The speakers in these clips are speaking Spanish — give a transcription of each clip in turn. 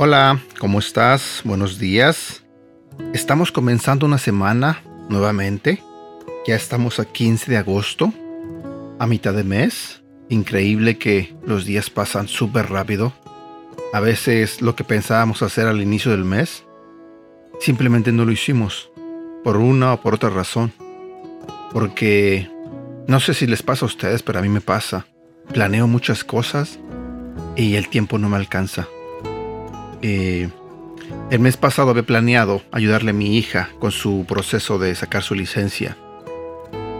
Hola, ¿cómo estás? Buenos días. Estamos comenzando una semana nuevamente. Ya estamos a 15 de agosto, a mitad de mes. Increíble que los días pasan súper rápido. A veces lo que pensábamos hacer al inicio del mes, simplemente no lo hicimos, por una o por otra razón. Porque no sé si les pasa a ustedes, pero a mí me pasa. Planeo muchas cosas y el tiempo no me alcanza. Eh, el mes pasado había planeado ayudarle a mi hija con su proceso de sacar su licencia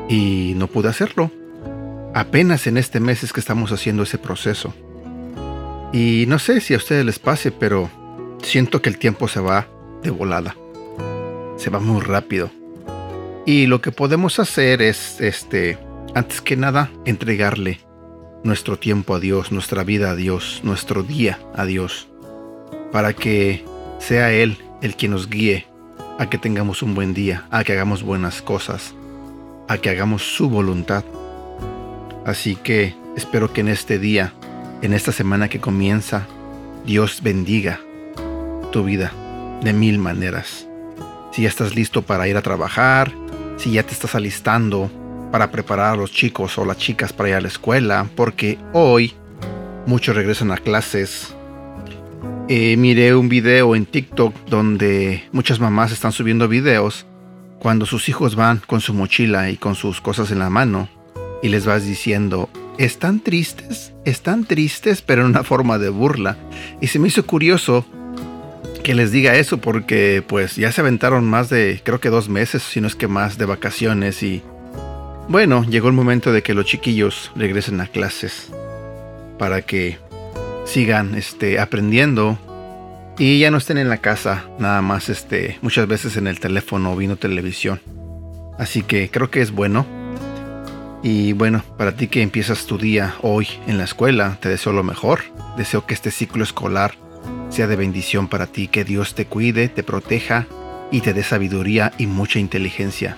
y no pude hacerlo. Apenas en este mes es que estamos haciendo ese proceso. Y no sé si a ustedes les pase, pero siento que el tiempo se va de volada. Se va muy rápido. Y lo que podemos hacer es, este, antes que nada, entregarle nuestro tiempo a Dios, nuestra vida a Dios, nuestro día a Dios, para que sea Él el que nos guíe a que tengamos un buen día, a que hagamos buenas cosas, a que hagamos su voluntad. Así que espero que en este día, en esta semana que comienza, Dios bendiga tu vida de mil maneras. Si ya estás listo para ir a trabajar, si ya te estás alistando para preparar a los chicos o las chicas para ir a la escuela, porque hoy muchos regresan a clases. Eh, miré un video en TikTok donde muchas mamás están subiendo videos cuando sus hijos van con su mochila y con sus cosas en la mano y les vas diciendo, están tristes, están tristes, pero en una forma de burla. Y se me hizo curioso que les diga eso porque pues ya se aventaron más de, creo que dos meses, si no es que más, de vacaciones y bueno, llegó el momento de que los chiquillos regresen a clases para que sigan este, aprendiendo y ya no estén en la casa, nada más este, muchas veces en el teléfono o viendo televisión. Así que creo que es bueno. Y bueno, para ti que empiezas tu día hoy en la escuela, te deseo lo mejor. Deseo que este ciclo escolar sea de bendición para ti, que Dios te cuide, te proteja y te dé sabiduría y mucha inteligencia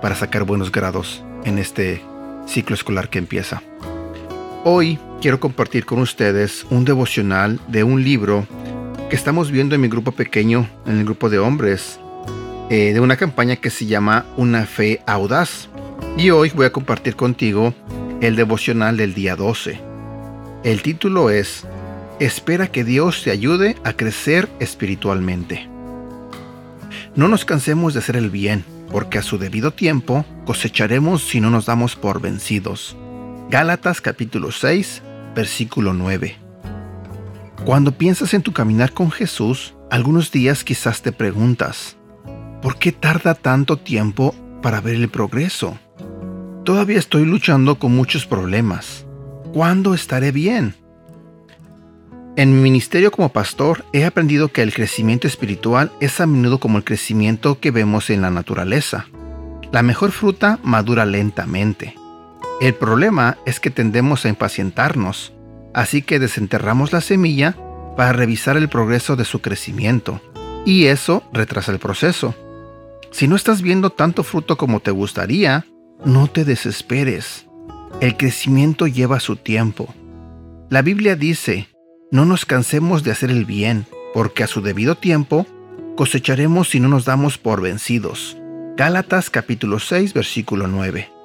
para sacar buenos grados en este ciclo escolar que empieza. Hoy quiero compartir con ustedes un devocional de un libro que estamos viendo en mi grupo pequeño, en el grupo de hombres, eh, de una campaña que se llama Una fe audaz. Y hoy voy a compartir contigo el devocional del día 12. El título es Espera que Dios te ayude a crecer espiritualmente. No nos cansemos de hacer el bien porque a su debido tiempo cosecharemos si no nos damos por vencidos. Gálatas capítulo 6, versículo 9. Cuando piensas en tu caminar con Jesús, algunos días quizás te preguntas, ¿por qué tarda tanto tiempo para ver el progreso? Todavía estoy luchando con muchos problemas. ¿Cuándo estaré bien? En mi ministerio como pastor he aprendido que el crecimiento espiritual es a menudo como el crecimiento que vemos en la naturaleza. La mejor fruta madura lentamente. El problema es que tendemos a impacientarnos, así que desenterramos la semilla para revisar el progreso de su crecimiento, y eso retrasa el proceso. Si no estás viendo tanto fruto como te gustaría, no te desesperes. El crecimiento lleva su tiempo. La Biblia dice, no nos cansemos de hacer el bien, porque a su debido tiempo cosecharemos si no nos damos por vencidos. Gálatas capítulo 6 versículo 9.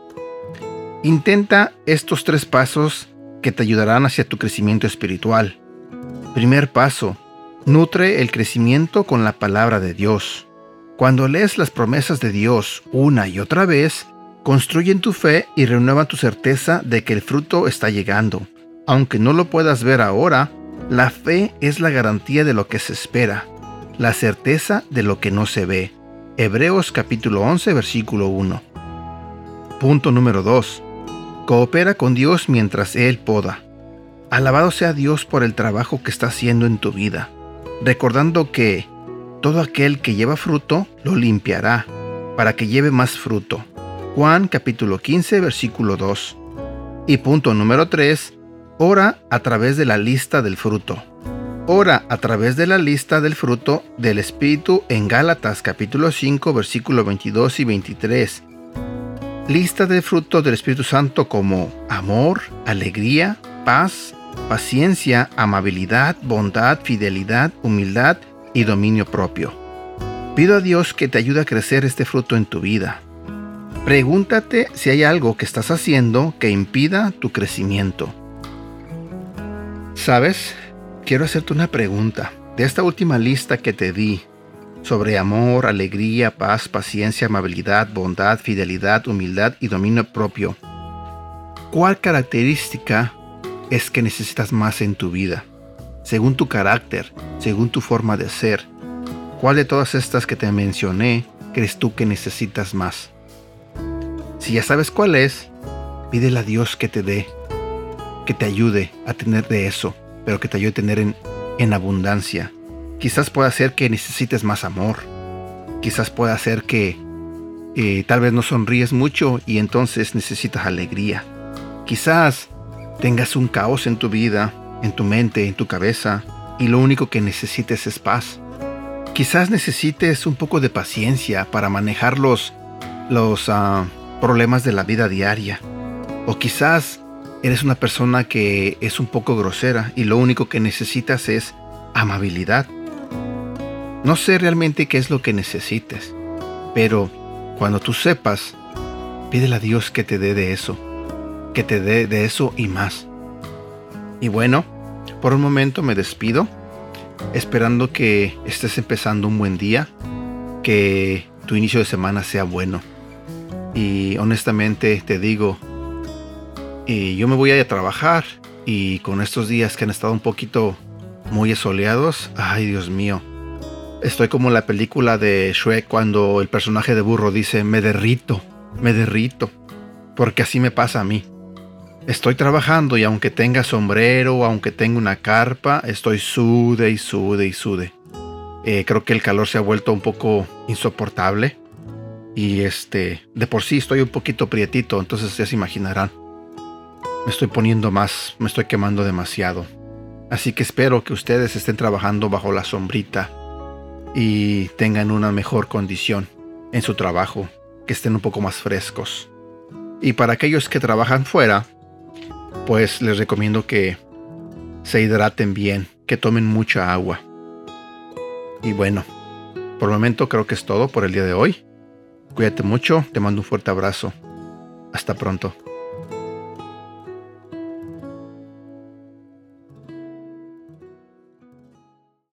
Intenta estos tres pasos que te ayudarán hacia tu crecimiento espiritual. Primer paso, nutre el crecimiento con la palabra de Dios. Cuando lees las promesas de Dios una y otra vez, construyen tu fe y renuevan tu certeza de que el fruto está llegando. Aunque no lo puedas ver ahora, la fe es la garantía de lo que se espera, la certeza de lo que no se ve. Hebreos capítulo 11 versículo 1. Punto número 2. Coopera con Dios mientras Él poda. Alabado sea Dios por el trabajo que está haciendo en tu vida, recordando que todo aquel que lleva fruto lo limpiará, para que lleve más fruto. Juan capítulo 15 versículo 2. Y punto número 3. Ora a través de la lista del fruto. Ora a través de la lista del fruto del Espíritu en Gálatas capítulo 5 versículo 22 y 23. Lista del fruto del Espíritu Santo como amor, alegría, paz, paciencia, amabilidad, bondad, fidelidad, humildad y dominio propio. Pido a Dios que te ayude a crecer este fruto en tu vida. Pregúntate si hay algo que estás haciendo que impida tu crecimiento. ¿Sabes? Quiero hacerte una pregunta. De esta última lista que te di sobre amor, alegría, paz, paciencia, amabilidad, bondad, fidelidad, humildad y dominio propio, ¿cuál característica es que necesitas más en tu vida? Según tu carácter, según tu forma de ser, ¿cuál de todas estas que te mencioné crees tú que necesitas más? Si ya sabes cuál es, pídele a Dios que te dé, que te ayude a tener de eso, pero que te ayude a tener en, en abundancia. Quizás pueda ser que necesites más amor. Quizás pueda ser que eh, tal vez no sonríes mucho y entonces necesitas alegría. Quizás tengas un caos en tu vida, en tu mente, en tu cabeza, y lo único que necesites es paz. Quizás necesites un poco de paciencia para manejar los, los ah, problemas de la vida diaria. O quizás eres una persona que es un poco grosera y lo único que necesitas es amabilidad. No sé realmente qué es lo que necesites, pero cuando tú sepas, pídele a Dios que te dé de eso, que te dé de eso y más. Y bueno, por un momento me despido, esperando que estés empezando un buen día, que tu inicio de semana sea bueno. Y honestamente te digo, y yo me voy a trabajar y con estos días que han estado un poquito muy soleados, ay Dios mío, estoy como en la película de Shrek cuando el personaje de burro dice, me derrito, me derrito, porque así me pasa a mí. Estoy trabajando y aunque tenga sombrero, aunque tenga una carpa, estoy sude y sude y sude. Eh, creo que el calor se ha vuelto un poco insoportable. Y este, de por sí estoy un poquito prietito, entonces ya se imaginarán. Me estoy poniendo más, me estoy quemando demasiado. Así que espero que ustedes estén trabajando bajo la sombrita y tengan una mejor condición en su trabajo, que estén un poco más frescos. Y para aquellos que trabajan fuera, pues les recomiendo que se hidraten bien, que tomen mucha agua. Y bueno, por el momento creo que es todo por el día de hoy. Cuídate mucho, te mando un fuerte abrazo. Hasta pronto.